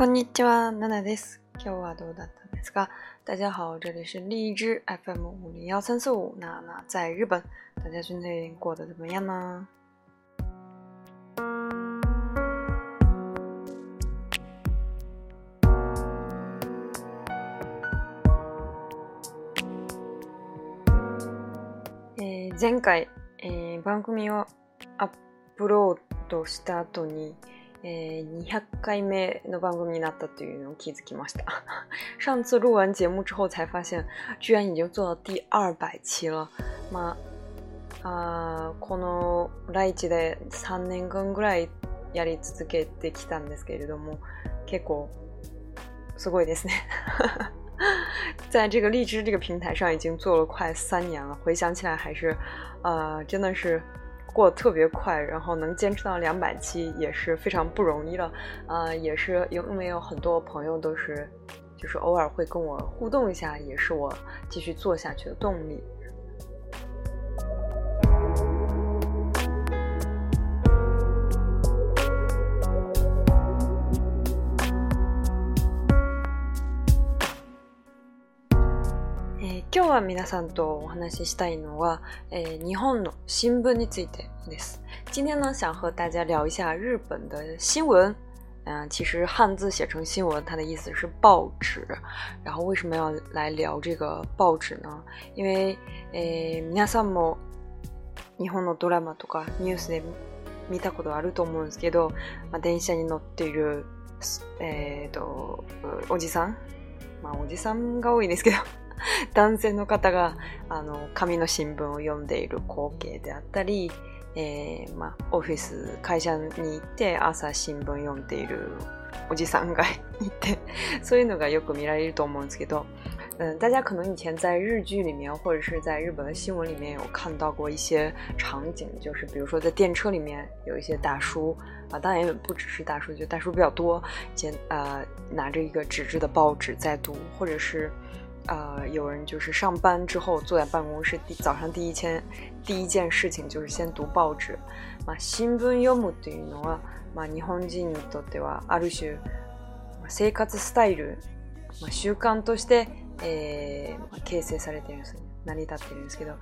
こんにちは、ナナです。今日はどうだったんですか大家好，这里是荔枝 FM 五零幺三四五。娜娜在日本，大家最近过得怎么样呢？えー、前回、えー、番組をアップロードした後に、えー、200回目の番組になったというのを気づきました。上次录完节目之后才发现，居然已经做到第期了。まあ、あこの来地で3年間ぐらいやり続けてきたんですけれども、結構すごいですね。在这个荔枝这个平台上已经做了快三年了，回想起来还是，呃，真的是过得特别快，然后能坚持到两百期也是非常不容易了，呃，也是因为有很多朋友都是，就是偶尔会跟我互动一下，也是我继续做下去的动力。は皆さんとお話ししたいのは、えー、日本の新聞についてです。今日は想和大家聊一下日本的新聞。嗯、呃，其实汉字写成新闻，它的意思是报纸。然后为什么要来聊这个报纸呢？因为，诶、呃，皆さんも日本のドラマとかニュースで見たことあると思うんですけど、まあ、電車に乗っているえー、とおじさん、まあおじさんが多いですけど。男性の方があの紙の新聞を読んでいる光景であったり、えーまあ、オフィス会社に行って朝新聞読んでいるおじさんがいて そういうのがよく見られると思うんですけど嗯，大家可能以前在日剧里面，或者是在日本的新闻里面有看到过一些场景，就是比如说在电车里面有一些大叔啊，当然也不只是大叔，就大叔比较多，兼呃拿着一个纸质的报纸在读，或者是啊、呃，有人就是上班之后坐在办公室，第早上第一件第一件事情就是先读報紙。まあ新聞読むっていうのは、まあ日本人にとってはある種、まあ、生活スタイル、まあ習慣として、えー、形成されているんです、成り立ってるんですけど、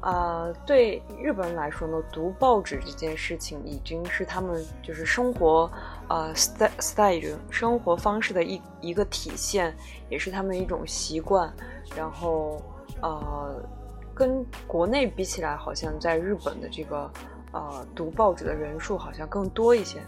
呃，对日本人来说呢，读报纸这件事情已经是他们就是生活，呃，style 生活方式的一一个体现，也是他们一种习惯。然后，呃，跟国内比起来，好像在日本的这个，呃，读报纸的人数好像更多一些。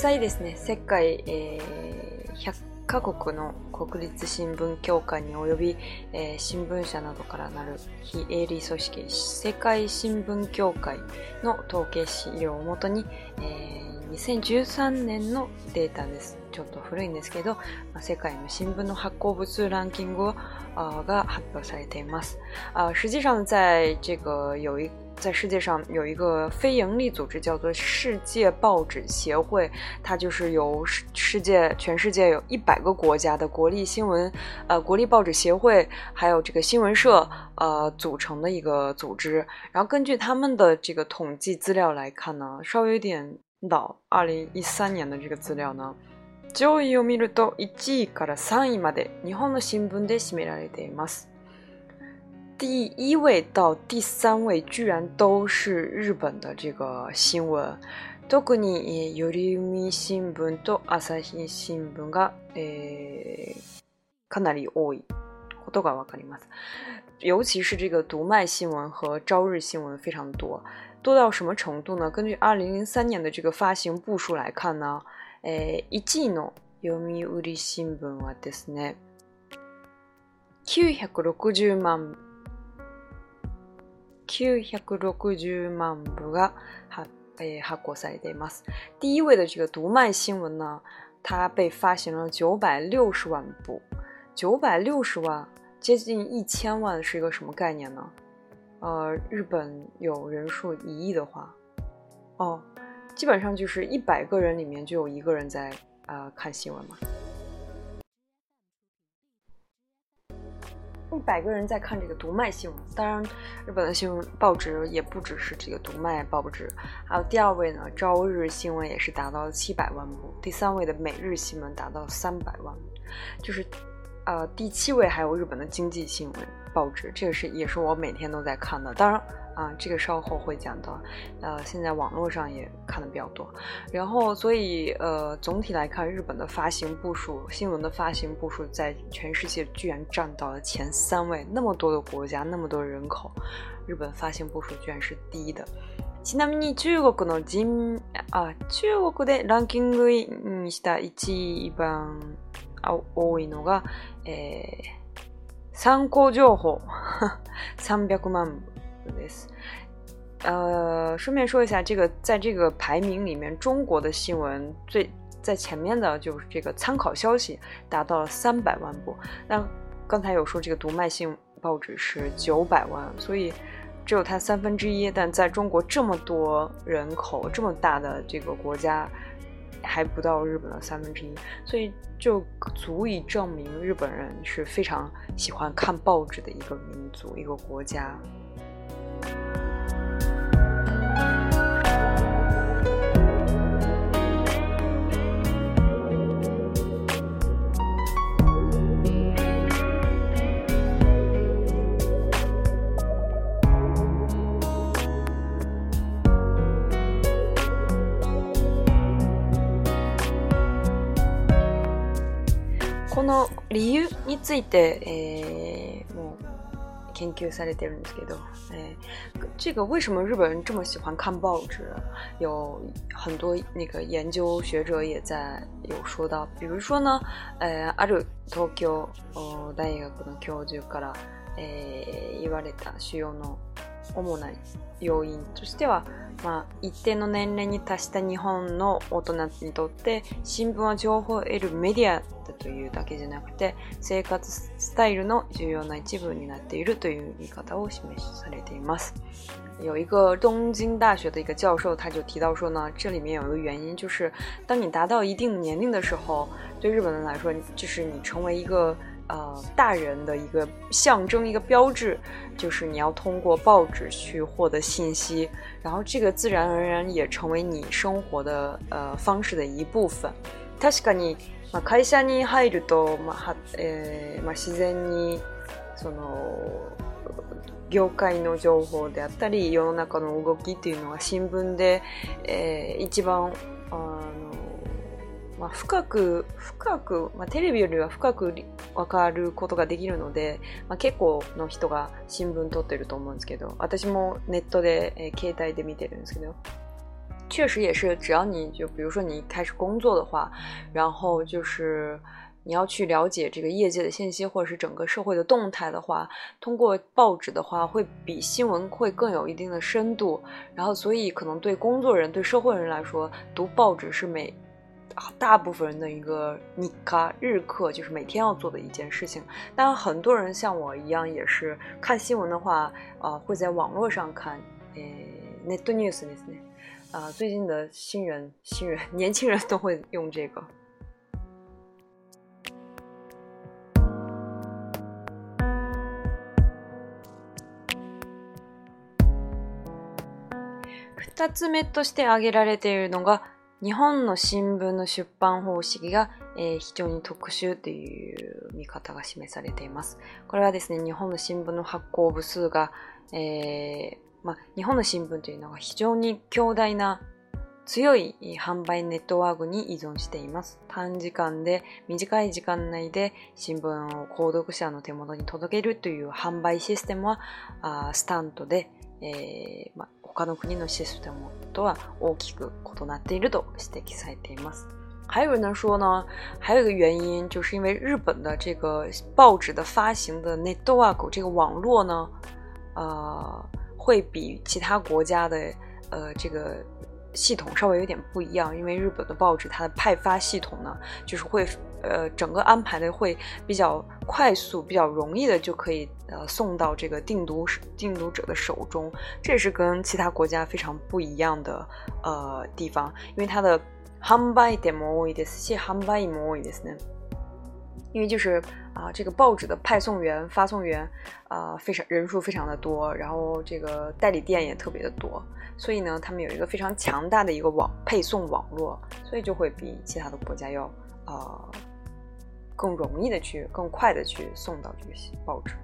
際ですね、世界、えー、100カ国の国立新聞協会に及び、えー、新聞社などからなる非営利組織世界新聞協会の統計資料をもとに、えー、2013年のデータです。ちょっと古いんですけど、世界の新聞の発行部数ランキングが発表されています。あ、实际上在这个有一在世界上有一个非营利组织，叫做世界报纸协会，它就是由世世界、全世界有一百个国家的国立新闻，呃，国立报纸协会，还有这个新闻社，呃，组成的一个组织。然后根据他们的这个统计资料来看呢，稍微有点老，二零一三年的这个资料呢。第一位到第三位，居然都是日本的这个新闻。特に読売新聞と朝日新聞がかなり多いことがわかります。尤其是这个读卖新闻和朝日新闻非常多，多到什么程度呢？根据二零零三年的这个发行部数来看呢，诶，一季の読み売り新聞はですね、960万。960万部が発発行されています。第一位的这个读卖新闻呢，它被发行了九百六十万部，九百六十万接近一千万是一个什么概念呢？呃，日本有人数一亿的话，哦，基本上就是一百个人里面就有一个人在啊看新闻嘛。一百个人在看这个读卖新闻，当然，日本的新闻报纸也不只是这个读卖报纸，还有第二位呢，朝日新闻也是达到了七百万部，第三位的每日新闻达到三百万，就是，呃，第七位还有日本的经济新闻报纸，这个是也是我每天都在看的，当然。啊，这个稍后会讲到。呃，现在网络上也看的比较多，然后所以呃，总体来看，日本的发行部署，新闻的发行部署在全世界居然占到了前三位。那么多的国家，那么多人口，日本发行部署居然是低的。ちなみに中国の人、啊，中国でランキングにした一番多いのが参考情報、300 万部。this，呃，顺便说一下，这个在这个排名里面，中国的新闻最在前面的就是这个参考消息，达到了三百万部。那刚才有说这个读卖性报纸是九百万，所以只有它三分之一。但在中国这么多人口、这么大的这个国家，还不到日本的三分之一，所以就足以证明日本人是非常喜欢看报纸的一个民族、一个国家。この理由について、えー、もう研究されてるんですけど哎，这个为什么日本人这么喜欢看报纸？有很多那个研究学者也在有说到，比如说呢，呃，ある東京大学の教授から言われた主要の。主な要因としては、まあ、一定の年齢に達した日本の大人にとって新聞は情報を得るメディアだというだけじゃなくて生活スタイルの重要な一部になっているという言い方を示されています。有一个东京大学的一个教授，他就提到说呢，这里面有一个原因，就是当你达到一定年龄的时候，对日本人来说，就是你成为一个呃，大人的一个象征、一个标志，就是你要通过报纸去获得信息，然后这个自然而然也成为你生活的呃方式的一部分。確かに、まあ会社に入ると、まあ、え、まあ自然にその業界の情報であったり、世の中の動きっていうのは新聞でえ、一番あの。まあ、深く深く、まあ、テレビよりは深く分かることができるので、まあ、結構の人が新聞撮ってると思うんですけど私もネットで、えー、携帯で見てるんですけど。确实也是，只要你就比如说你开始工作的话，然后就是你要去了解这个业界的信息或者是整个社会的动态的话，通过报纸的话会比新闻会更有一定的深度。然后，所以可能对工作人、对社会人来说，读报纸是每大部分人的一个尼卡日课就是每天要做的一件事情。但很多人像我一样，也是看新闻的话，呃，会在网络上看，诶，Net News，啊，最近的新人新人 年轻人都会用这个。二つ目として挙げられているのが。日本の新聞の出版方式が、えー、非常に特殊という見方が示されています。これはですね、日本の新聞の発行部数が、えーま日本の新聞というのが非常に強大な強い販売ネットワークに依存しています。短時間で短い時間内で新聞を購読者の手元に届けるという販売システムはあスタントでえ、まあ他の国のシステムとは大きく異なっていると指摘されています。还有呢说呢，还有一个原因就是因为日本的这个报纸的发行的 n 那 dogo 这个网络呢，啊，会比其他国家的呃这个系统稍微有点不一样，因为日本的报纸它的派发系统呢，就是会呃整个安排的会比较快速、比较容易的就可以。呃，送到这个定读定读者的手中，这是跟其他国家非常不一样的呃地方，因为它的 hambai demoydis，谢 hambai e m o i s 因为就是啊，这个报纸的派送员、发送员啊，非常人数非常的多，然后这个代理店也特别的多，所以呢，他们有一个非常强大的一个网配送网络，所以就会比其他的国家要啊更容易的去、更快的去送到这个报纸。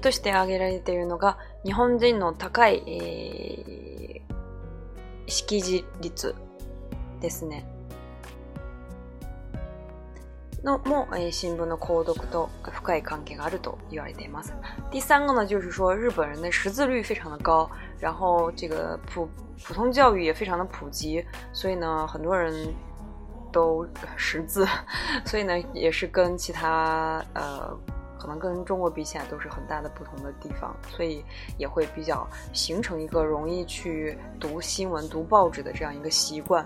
として挙げられているのが、日本人の高い、えー、識字率ですね。のも、えー、新聞の購読と深い関係があると言われています。第三个呢，就是说日本人的识字率非常的高，然后这个普普通教育也非常的普及，所以呢，很多人都识字，所以呢，也是跟其他呃可能跟中国比起来都是很大的不同的地方，所以也会比较形成一个容易去读新闻、读报纸的这样一个习惯。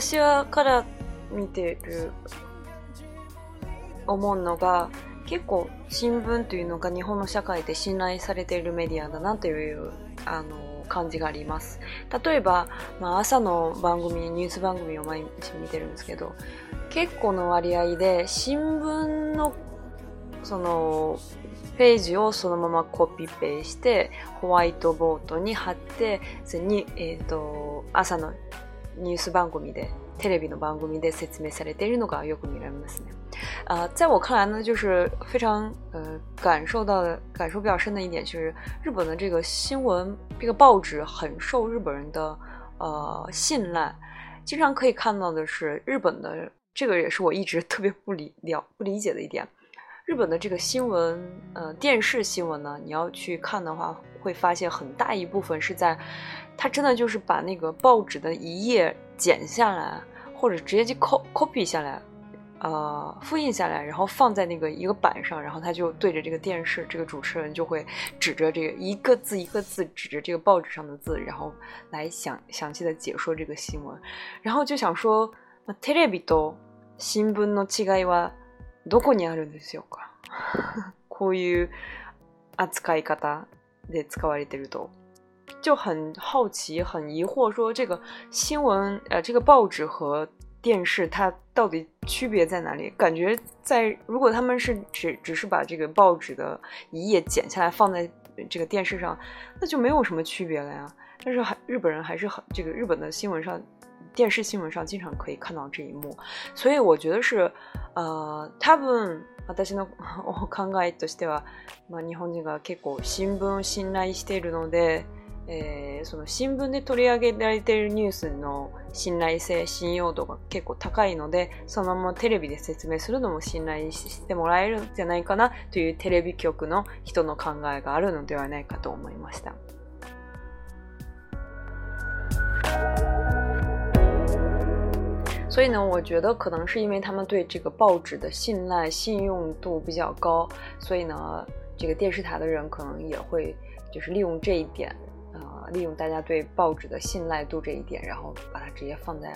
私はから見てる。思うのが結構新聞というのが日本の社会で信頼されているメディアだなというあの感じがあります例えば、まあ、朝の番組ニュース番組を毎日見てるんですけど結構の割合で新聞のそのページをそのままコピペしてホワイトボードに貼ってに、えーと、と朝のニュース番組でテレビの番組で説明され、テレビの側の国民らもそうね。呃，在我看来呢，就是非常呃感受到的、感受比较深的一点，就是日本的这个新闻、这个报纸很受日本人的呃信赖。经常可以看到的是，日本的这个也是我一直特别不理了、不理解的一点。日本的这个新闻，呃，电视新闻呢，你要去看的话，会发现很大一部分是在，他真的就是把那个报纸的一页剪下来，或者直接去 copy 下来，呃，复印下来，然后放在那个一个板上，然后他就对着这个电视，这个主持人就会指着这个一个字一个字指着这个报纸上的字，然后来详详细的解说这个新闻，然后就想说，テレビと新聞の違いは。どこにあるんですよか。こういう扱い方で使われてると、ジョハンハオチ也很疑惑说这个新闻呃这个报纸和电视它到底区别在哪里？感觉在如果他们是只只是把这个报纸的一页剪下来放在这个电视上，那就没有什么区别了呀。但是还日本人还是很这个日本的新闻上。电视新闻上经常可以看到这一幕。所以我觉得是、呃、多分私の 考えとしては、まあ、日本人が結構新聞を信頼しているので、えー、その新聞で取り上げられているニュースの信頼性信用度が結構高いのでそのままテレビで説明するのも信頼してもらえるんじゃないかなというテレビ局の人の考えがあるのではないかと思いました。所以呢，我觉得可能是因为他们对这个报纸的信赖、信用度比较高，所以呢，这个电视台的人可能也会，就是利用这一点，啊，利用大家对报纸的信赖度这一点，然后把它直接放在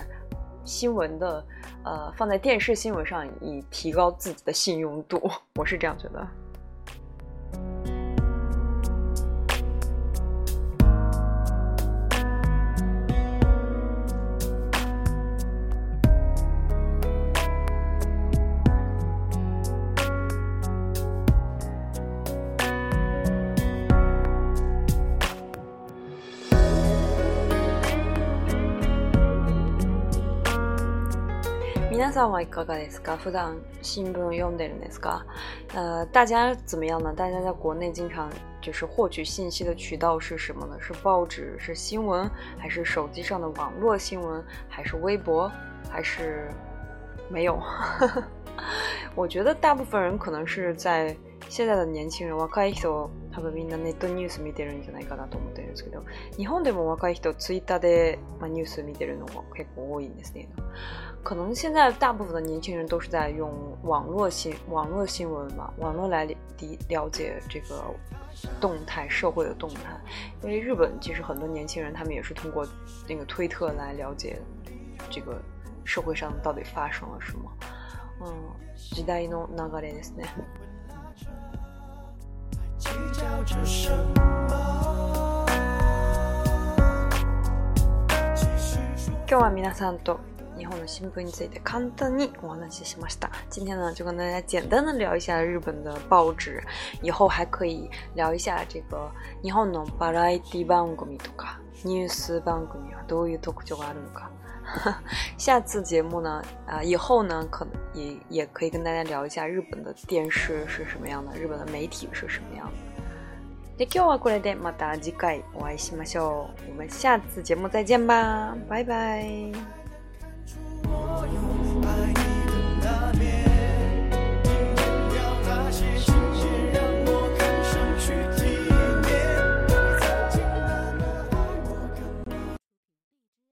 新闻的，呃，放在电视新闻上，以提高自己的信用度。我是这样觉得。はいかがですか普段新んでるんですか呃，大家怎么样呢？大家在国内经常就是获取信息的渠道是什么呢？是报纸？是新闻？还是手机上的网络新闻？还是微博？还是没有？我觉得大部分人可能是在现在的年轻人，若い人他们みんなね、東ニュース見てるんじゃないかなと思うですけど、日本でも若い人ツイッターでニュース見てるのが結構多いんですね。可能现在大部分的年轻人都是在用网络新网络新闻嘛，网络来理了解这个动态社会的动态。因为日本其实很多年轻人他们也是通过那个推特来了解这个社会上到底发生了什么。嗯，時代の流れですね。今日は皆さんと。日本呢，新不について簡単にお話ししました。今天呢，就跟大家简单的聊一下日本的报纸，以后还可以聊一下这个日本的バラエティ番組とかニュース番組はどういう特徴があるのか。下次节目呢，啊，以后呢，可能也也可以跟大家聊一下日本的电视是什么样的，日本的媒体是什么样的。Thank you 啊，过来的，また次回お会いしましょう。我们下次节目再见吧，拜拜。